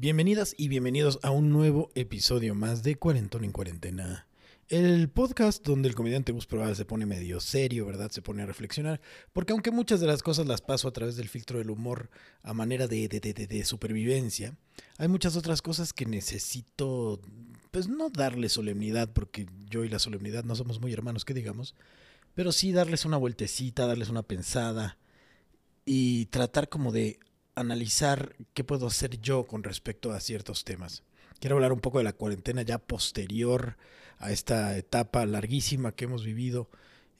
Bienvenidas y bienvenidos a un nuevo episodio más de Cuarentón en Cuarentena. El podcast donde el comediante Gus Proal se pone medio serio, ¿verdad? Se pone a reflexionar. Porque aunque muchas de las cosas las paso a través del filtro del humor a manera de, de, de, de supervivencia, hay muchas otras cosas que necesito, pues no darle solemnidad, porque yo y la solemnidad no somos muy hermanos, que digamos, pero sí darles una vueltecita, darles una pensada y tratar como de analizar qué puedo hacer yo con respecto a ciertos temas. Quiero hablar un poco de la cuarentena ya posterior a esta etapa larguísima que hemos vivido.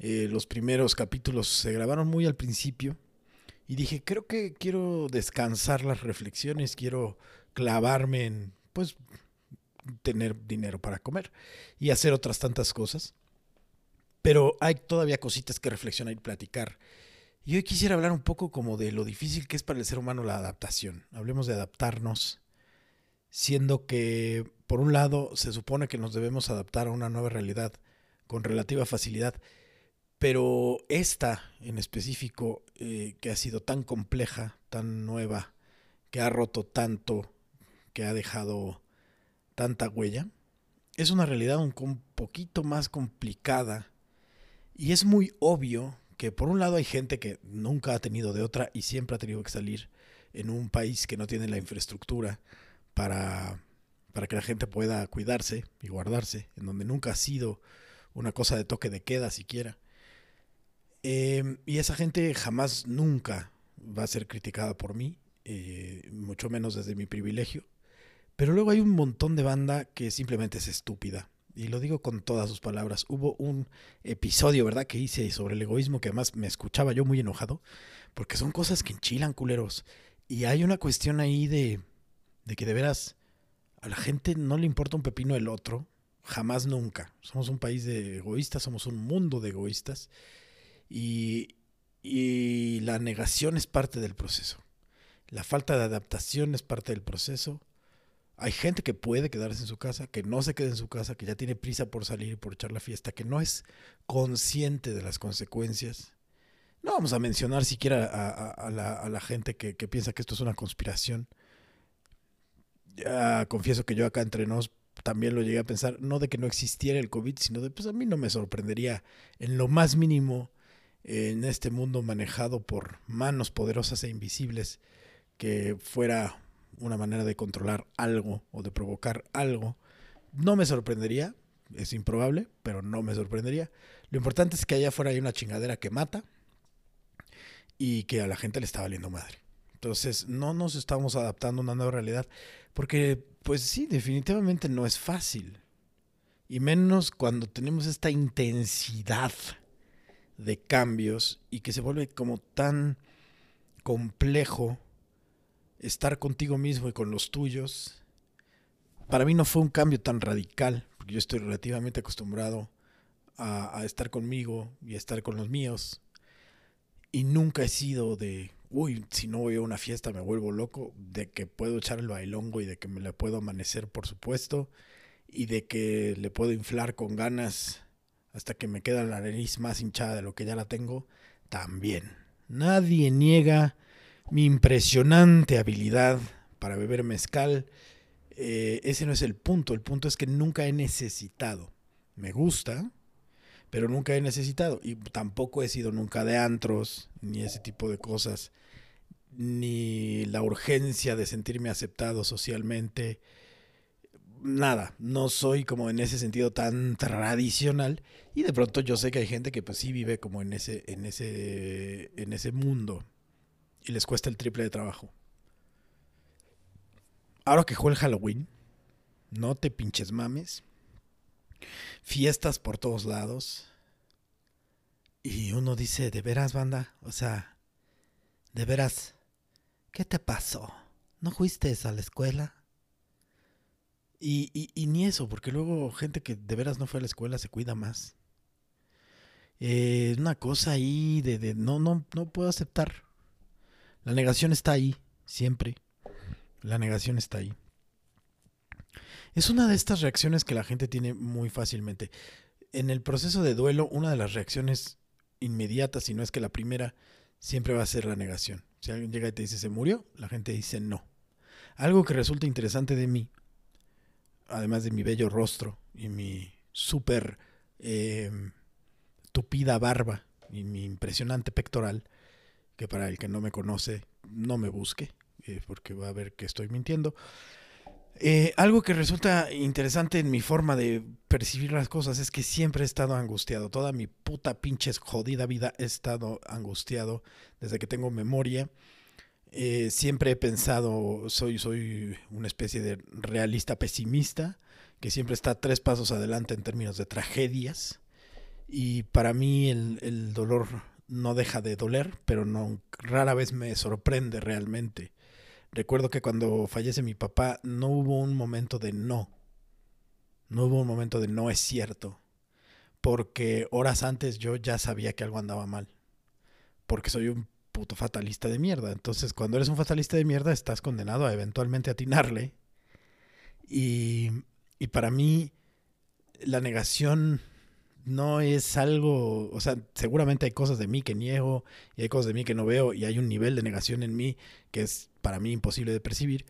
Eh, los primeros capítulos se grabaron muy al principio y dije, creo que quiero descansar las reflexiones, quiero clavarme en, pues, tener dinero para comer y hacer otras tantas cosas. Pero hay todavía cositas que reflexionar y platicar. Y hoy quisiera hablar un poco como de lo difícil que es para el ser humano la adaptación. Hablemos de adaptarnos, siendo que por un lado se supone que nos debemos adaptar a una nueva realidad con relativa facilidad, pero esta en específico, eh, que ha sido tan compleja, tan nueva, que ha roto tanto, que ha dejado tanta huella, es una realidad un, un poquito más complicada y es muy obvio que por un lado hay gente que nunca ha tenido de otra y siempre ha tenido que salir en un país que no tiene la infraestructura para para que la gente pueda cuidarse y guardarse, en donde nunca ha sido una cosa de toque de queda siquiera. Em, y esa gente jamás, nunca va a ser criticada por mí, eh, mucho menos desde mi privilegio. Pero luego hay un montón de banda que simplemente es estúpida. Y lo digo con todas sus palabras. Hubo un episodio, ¿verdad?, que hice sobre el egoísmo que además me escuchaba yo muy enojado, porque son cosas que enchilan, culeros. Y hay una cuestión ahí de, de que de veras a la gente no le importa un pepino el otro, jamás nunca. Somos un país de egoístas, somos un mundo de egoístas y, y la negación es parte del proceso. La falta de adaptación es parte del proceso. Hay gente que puede quedarse en su casa, que no se quede en su casa, que ya tiene prisa por salir y por echar la fiesta, que no es consciente de las consecuencias. No vamos a mencionar siquiera a, la, gente que, que, piensa que esto es una conspiración ya confieso que yo acá entre nos también lo llegué a pensar, no de que no existiera el COVID, sino de, pues a mí no me sorprendería en lo más mínimo en este mundo manejado por manos poderosas e invisibles que fuera una manera de controlar algo o de provocar algo. No me sorprendería, es improbable, pero no me sorprendería. Lo importante es que allá afuera hay una chingadera que mata y que a la gente le está valiendo madre. Entonces, no nos estamos adaptando a una nueva realidad, porque, pues sí, definitivamente no es fácil. Y menos cuando tenemos esta intensidad de cambios y que se vuelve como tan complejo estar contigo mismo y con los tuyos. Para mí no fue un cambio tan radical, porque yo estoy relativamente acostumbrado a, estar conmigo y a estar con los míos. Y nunca he sido de uy, si no voy a una fiesta me vuelvo loco, de que puedo echar el bailongo y de que me le puedo amanecer, por supuesto, y de que le puedo inflar con ganas hasta que me queda la nariz más hinchada de lo que ya la tengo, también. Nadie niega mi impresionante habilidad para beber mezcal. Eh, ese no es el punto, el punto es que nunca he necesitado. Me gusta, pero nunca he necesitado. Y tampoco he sido nunca de antros, ni ese tipo de cosas, ni la urgencia de sentirme aceptado socialmente. Nada, no soy como en ese sentido tan tradicional y de pronto yo sé que hay gente que pues sí vive como en ese en ese en ese mundo y les cuesta el triple de trabajo. Ahora que juega el Halloween, no te pinches mames fiestas por todos lados. Y uno dice, de veras, banda, o sea, de veras, ¿qué te pasó? ¿No fuiste a la escuela? Y, y, ni eso, porque luego gente que de veras no fue a la escuela se cuida más. Eh, una cosa ahí de, de no, no, no puedo aceptar. La negación está ahí, siempre. La negación está ahí. Es una de estas reacciones que la gente tiene muy fácilmente. En el proceso de duelo, una de las reacciones inmediatas, si no es que la primera, siempre va a ser la negación. Si alguien llega y te dice se murió, la gente dice no. Algo que resulta interesante de mí, además de mi bello rostro y mi súper eh, tupida barba y mi impresionante pectoral, que para el que no me conoce, no me busque, eh, porque va a ver que estoy mintiendo. Eh, algo que resulta interesante en mi forma de percibir las cosas es que siempre he estado angustiado. Toda mi puta pinche jodida vida he estado angustiado desde que tengo memoria. Eh, siempre he pensado, soy, soy una especie de realista pesimista, que siempre está tres pasos adelante en términos de tragedias. Y para mí el, el dolor no deja de doler, pero no rara vez me sorprende realmente. Recuerdo que cuando fallece mi papá no hubo un momento de no. No hubo un momento de no es cierto. Porque horas antes yo ya sabía que algo andaba mal. Porque soy un puto fatalista de mierda. Entonces cuando eres un fatalista de mierda estás condenado a eventualmente atinarle. Y, y para mí la negación no es algo, o sea, seguramente hay cosas de mí que niego y hay cosas de mí que no veo y hay un nivel de negación en mí que es para mí imposible de percibir,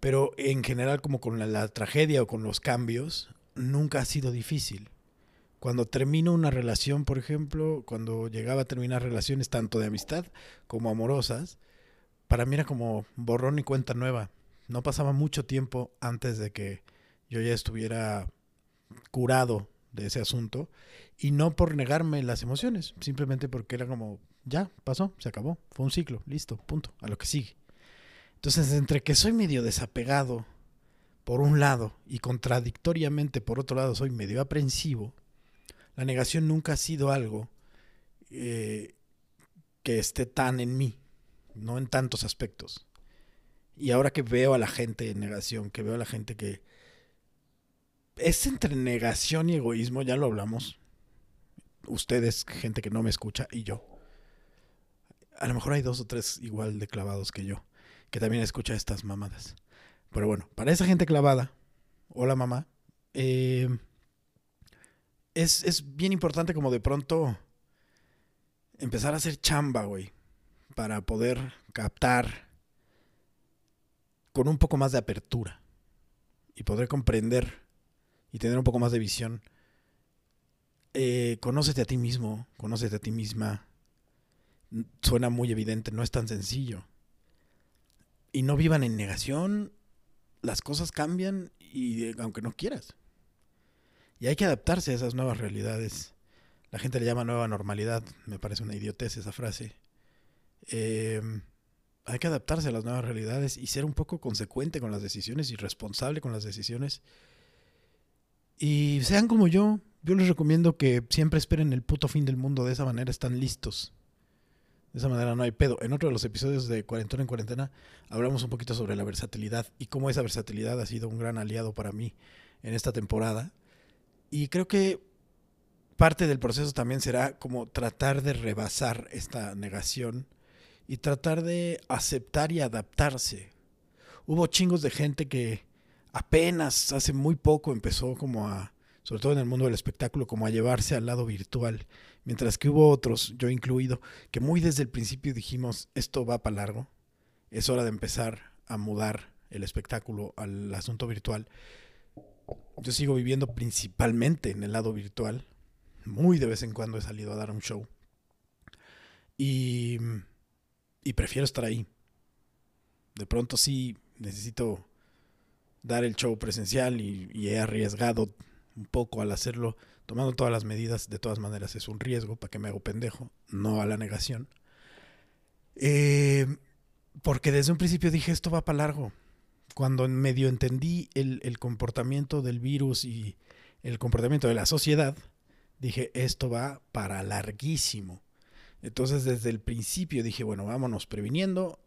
pero en general como con la, tragedia o con los cambios, nunca ha sido difícil. Cuando termino una relación, por ejemplo, cuando llegaba a terminar relaciones tanto de amistad como amorosas, para mí era como borrón y cuenta nueva. No pasaba mucho tiempo antes de que yo ya estuviera curado de ese asunto y no por negarme las emociones, simplemente porque era como, ya, pasó, se acabó, fue un ciclo, listo, punto, a lo que sigue. Entonces, entre que soy medio desapegado por un lado y contradictoriamente por otro lado soy medio aprensivo, la negación nunca ha sido algo eh, que esté tan en mí, no en tantos aspectos. Y ahora que veo a la gente en negación, que veo a la gente que es entre negación y egoísmo, ya lo hablamos. Ustedes, gente que no me escucha, y yo. A lo mejor hay dos o tres igual de clavados que yo, que también escucha estas mamadas. Pero bueno, para esa gente clavada, hola mamá, eh, es, es bien importante como de pronto empezar a hacer chamba, güey, para poder captar con un poco más de apertura y poder comprender y tener un poco más de visión, eh, conócete a ti mismo, conócete a ti misma. Suena muy evidente, no es tan sencillo. Y no vivan en negación, las cosas cambian y eh, aunque no quieras. Y hay que adaptarse a esas nuevas realidades. La gente le llama nueva normalidad, me parece una idiotez esa frase. Em, hay que adaptarse a las nuevas realidades y ser un poco consecuente con las decisiones y responsable con las decisiones y sean como yo, yo les recomiendo que siempre esperen el puto fin del mundo, de esa manera están listos. De esa manera no hay pedo. En otro de los episodios de Cuarentona en Cuarentena hablamos un poquito sobre la versatilidad y cómo esa versatilidad ha sido un gran aliado para mí en esta temporada. Y creo que parte del proceso también será como tratar de rebasar esta negación y tratar de aceptar y adaptarse. Hubo chingos de gente que apenas hace muy poco empezó como a, sobre todo en el mundo del espectáculo, como a llevarse al lado virtual, mientras que hubo otros, yo incluido, que muy desde el principio dijimos, esto va para largo, es hora de empezar a mudar el espectáculo al asunto virtual. Yo sigo viviendo principalmente en el lado virtual, muy de vez en cuando he salido a dar un show. Y, y prefiero estar ahí. De pronto sí necesito dar el show presencial y, he arriesgado un poco al hacerlo, tomando todas las medidas, de todas maneras es un riesgo, para que me hago pendejo, no a la negación. Eh, porque desde un principio dije, esto va para largo. Cuando medio entendí el, el comportamiento del virus y el comportamiento de la sociedad, dije, esto va para larguísimo. Entonces desde el principio dije, bueno, vámonos previniendo,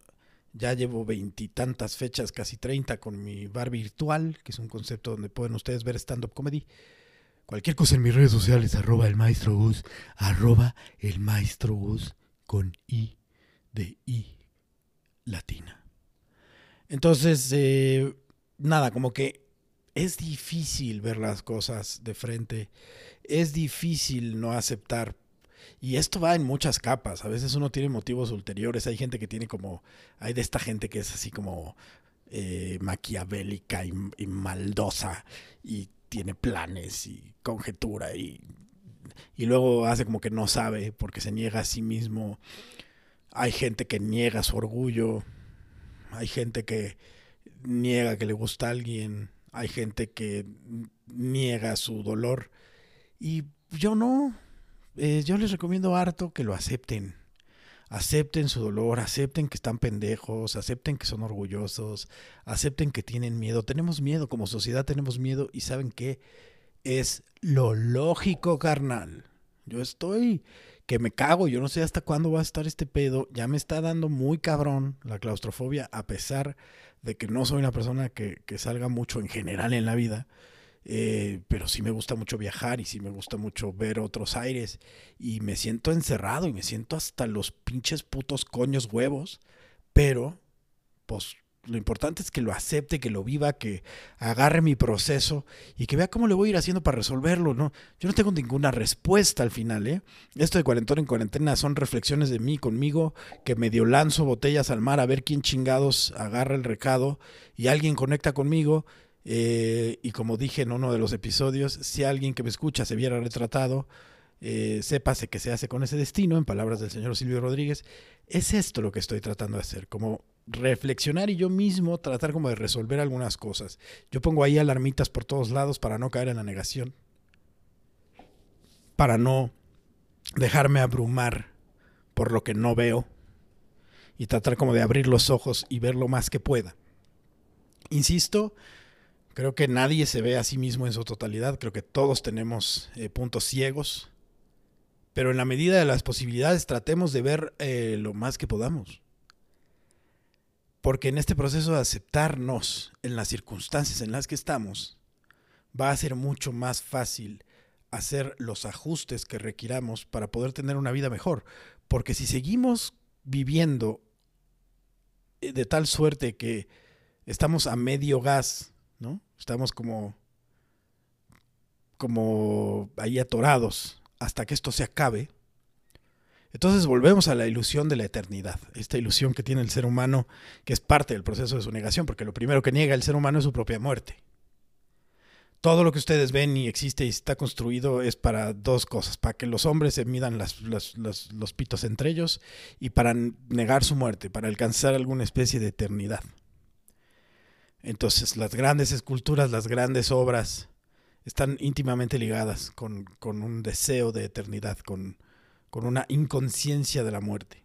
ya llevo veintitantas fechas, casi treinta, con mi bar virtual, que es un concepto donde pueden ustedes ver stand-up comedy. Cualquier cosa en mis redes sociales, arroba el maestro Gus, arroba el maestro Gus con I de I latina. Entonces, eh, nada, como que es difícil ver las cosas de frente, es difícil no aceptar y esto va en muchas capas. A veces uno tiene motivos ulteriores. Hay gente que tiene como. Hay de esta gente que es así como. eh, maquiavélica y, maldosa y tiene planes y conjetura y, y luego hace como que no sabe porque se niega a sí mismo. Hay gente que niega su orgullo, hay gente que niega que le gusta a alguien, hay gente que niega su dolor y yo no, eh, yo les recomiendo harto que lo acepten. Acepten su dolor, acepten que están pendejos, acepten que son orgullosos, acepten que tienen miedo. Tenemos miedo, como sociedad tenemos miedo y saben que es lo lógico, carnal. Yo estoy que me cago, yo no sé hasta cuándo va a estar este pedo. Ya me está dando muy cabrón la claustrofobia, a pesar de que no soy una persona que, que salga mucho en general en la vida. Eh, pero sí me gusta mucho viajar y sí me gusta mucho ver otros aires y me siento encerrado y me siento hasta los pinches putos coños huevos, pero pues lo importante es que lo acepte, que lo viva, que agarre mi proceso y que vea cómo le voy a ir haciendo para resolverlo, ¿no? Yo no tengo ninguna respuesta al final, ¿eh? Esto de cuarentena en cuarentena son reflexiones de mí conmigo, que medio lanzo botellas al mar a ver quién chingados agarra el recado y alguien conecta conmigo eh, y como dije en uno de los episodios, si alguien que me escucha se viera retratado, eh, sépase que se hace con ese destino, en palabras del señor Silvio Rodríguez, es esto lo que estoy tratando de hacer, como reflexionar y yo mismo tratar como de resolver algunas cosas. Yo pongo ahí alarmitas por todos lados para no caer en la negación, para no dejarme abrumar por lo que no veo y tratar como de abrir los ojos y ver lo más que pueda. Insisto, Creo que nadie se ve a sí mismo en su totalidad, creo que todos tenemos eh, puntos ciegos, pero en la medida de las posibilidades tratemos de ver eh, lo más que podamos. Porque en este proceso de aceptarnos en las circunstancias en las que estamos, va a ser mucho más fácil hacer los ajustes que requiramos para poder tener una vida mejor. Porque si seguimos viviendo eh, de tal suerte que estamos a medio gas, ¿no? Estamos como, como ahí atorados hasta que esto se acabe. Entonces volvemos a la ilusión de la eternidad, esta ilusión que tiene el ser humano, que es parte del proceso de su negación, porque lo primero que niega el ser humano es su propia muerte. Todo lo que ustedes ven y existe y está construido es para dos cosas, para que los hombres se midan los pitos entre ellos y para negar su muerte, para alcanzar alguna especie de eternidad. Entonces las grandes esculturas, las grandes obras están íntimamente ligadas con, un deseo de eternidad, con, una inconsciencia de la muerte.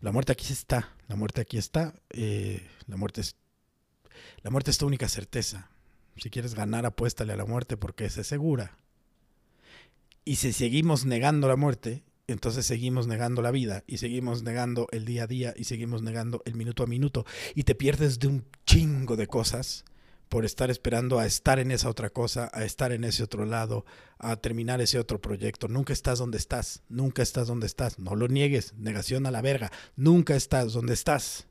La muerte aquí está, la muerte aquí está, eh, la muerte es la muerte es tu única certeza. Si quieres ganar, apuéstale a la muerte porque es segura. Y si seguimos negando la muerte, entonces seguimos negando la vida y seguimos negando el día a día y seguimos negando el minuto a minuto y te pierdes de un chingo de cosas por estar esperando a estar en esa otra cosa, a estar en ese otro lado, a terminar ese otro proyecto. Nunca estás donde estás, nunca estás donde estás. No lo niegues, negación a la verga. Nunca estás donde estás.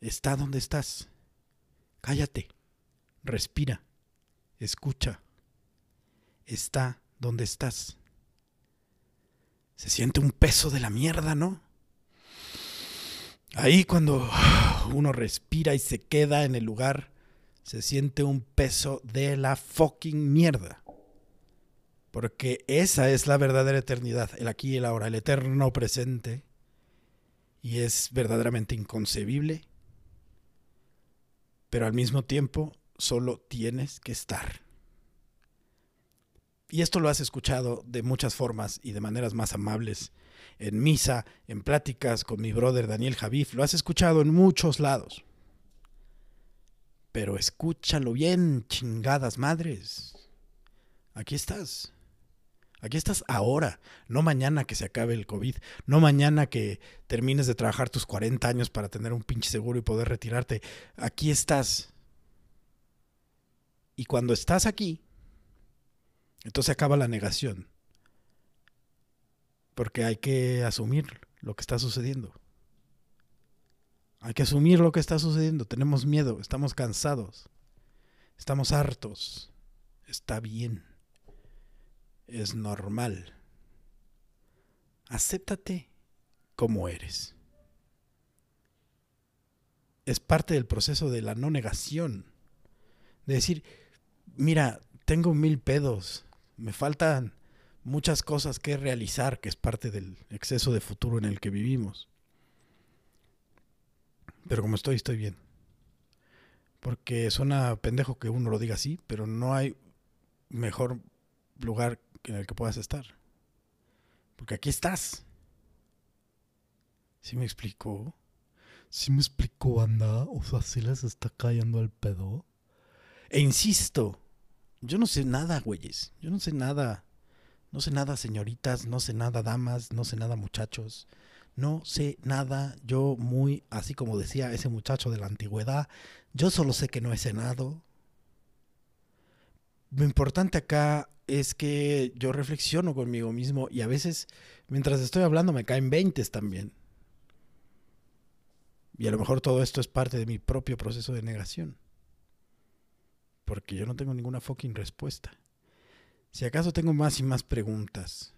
Está donde estás. Cállate, respira, escucha. Está donde estás se siente un peso de la mierda, ¿no? Ahí cuando uno respira y se queda en el lugar, se siente un peso de la fucking mierda. Porque esa es la verdadera eternidad, el aquí y el ahora, el eterno presente. Y es verdaderamente inconcebible. Pero al mismo tiempo, solo tienes que estar y esto lo has escuchado de muchas formas y de maneras más amables, en misa, en pláticas con mi brother Daniel Javif, lo has escuchado en muchos lados. Pero escúchalo bien, chingadas madres. Aquí estás. Aquí estás ahora, no mañana que se acabe el COVID, no mañana que termines de trabajar tus 40 años para tener un pinche seguro y poder retirarte. Aquí estás. Y cuando estás aquí, entonces acaba la negación. Porque hay que asumir lo que está sucediendo. Hay que asumir lo que está sucediendo. Tenemos miedo, estamos cansados, estamos hartos. Está bien. Es normal. Acéptate como eres. es parte del proceso de la no negación. De decir, mira, tengo mil pedos, me faltan muchas cosas que realizar, que es parte del exceso de futuro en el que vivimos. Pero como estoy, estoy bien. Porque suena pendejo que uno lo diga así, pero no hay mejor lugar en el que puedas estar. Porque aquí estás. ¿Sí me explicó? ¿Sí me explicó, anda? O sea, ¿sí les está cayendo el pedo? E insisto, yo no sé nada, güeyes. Yo no sé nada. No sé nada, señoritas. No sé nada, damas. No sé nada, muchachos. No sé nada. Yo muy, así como decía ese muchacho de la antigüedad, yo solo sé que no he cenado. Lo importante acá es que yo reflexiono conmigo mismo y a veces, mientras estoy hablando, me caen veintes también. Y a lo mejor todo esto es parte de mi propio proceso de negación. Porque yo no tengo ninguna fucking respuesta. Si acaso tengo más y más preguntas.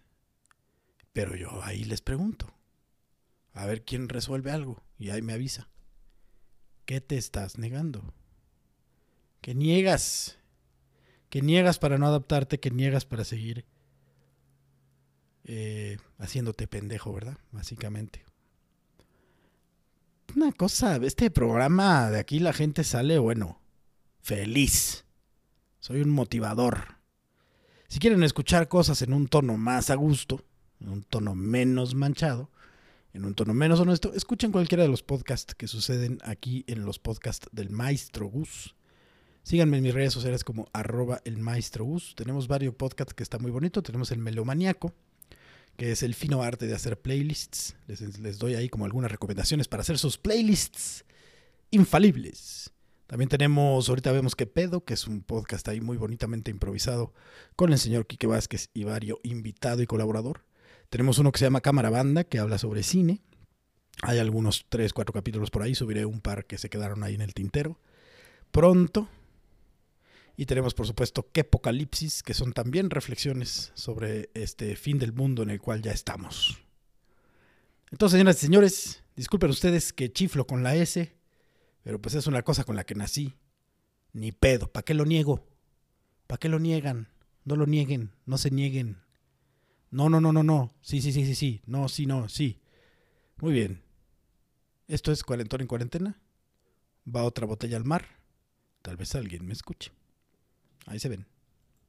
Pero yo ahí les pregunto. A ver quién resuelve algo. Y ahí me avisa. ¿Qué te estás negando? ¿Qué niegas? ¿Qué niegas para no adaptarte? ¿Qué niegas para seguir eh, haciéndote pendejo, verdad? Básicamente. Una cosa, este programa de aquí la gente sale, bueno, feliz. Soy un motivador. Si quieren escuchar cosas en un tono más a gusto, en un tono menos manchado, en un tono menos honesto, escuchen cualquiera de los podcasts que suceden aquí en los podcasts del Maestro Gus. Síganme en mis redes sociales como arroba el Maestro Gus. Tenemos varios podcasts que está muy bonito. Tenemos el Melomaniaco, que es el fino arte de hacer playlists. Les, les doy ahí como algunas recomendaciones para hacer sus playlists infalibles. También tenemos, ahorita vemos que pedo, que es un podcast ahí muy bonitamente improvisado con el señor Quique Vázquez y Vario, invitado y colaborador. Tenemos uno que se llama Cámara Banda, que habla sobre cine. Hay algunos tres, cuatro capítulos por ahí, subiré un par que se quedaron ahí en el tintero. Pronto. Y tenemos, por supuesto, Apocalipsis, que son también reflexiones sobre este fin del mundo en el cual ya estamos. Entonces, señoras y señores, disculpen ustedes que chiflo con la S, pero pues es una cosa con la que nací. Ni pedo. ¿Para qué lo niego? ¿Para qué lo niegan? No lo nieguen. No se nieguen. No, no, no, no, no. Sí, sí, sí, sí, sí. No, sí, no, sí. Muy bien. Esto es Cuarentón en Cuarentena. Va otra botella al mar. Tal vez alguien me escuche. Ahí se ven.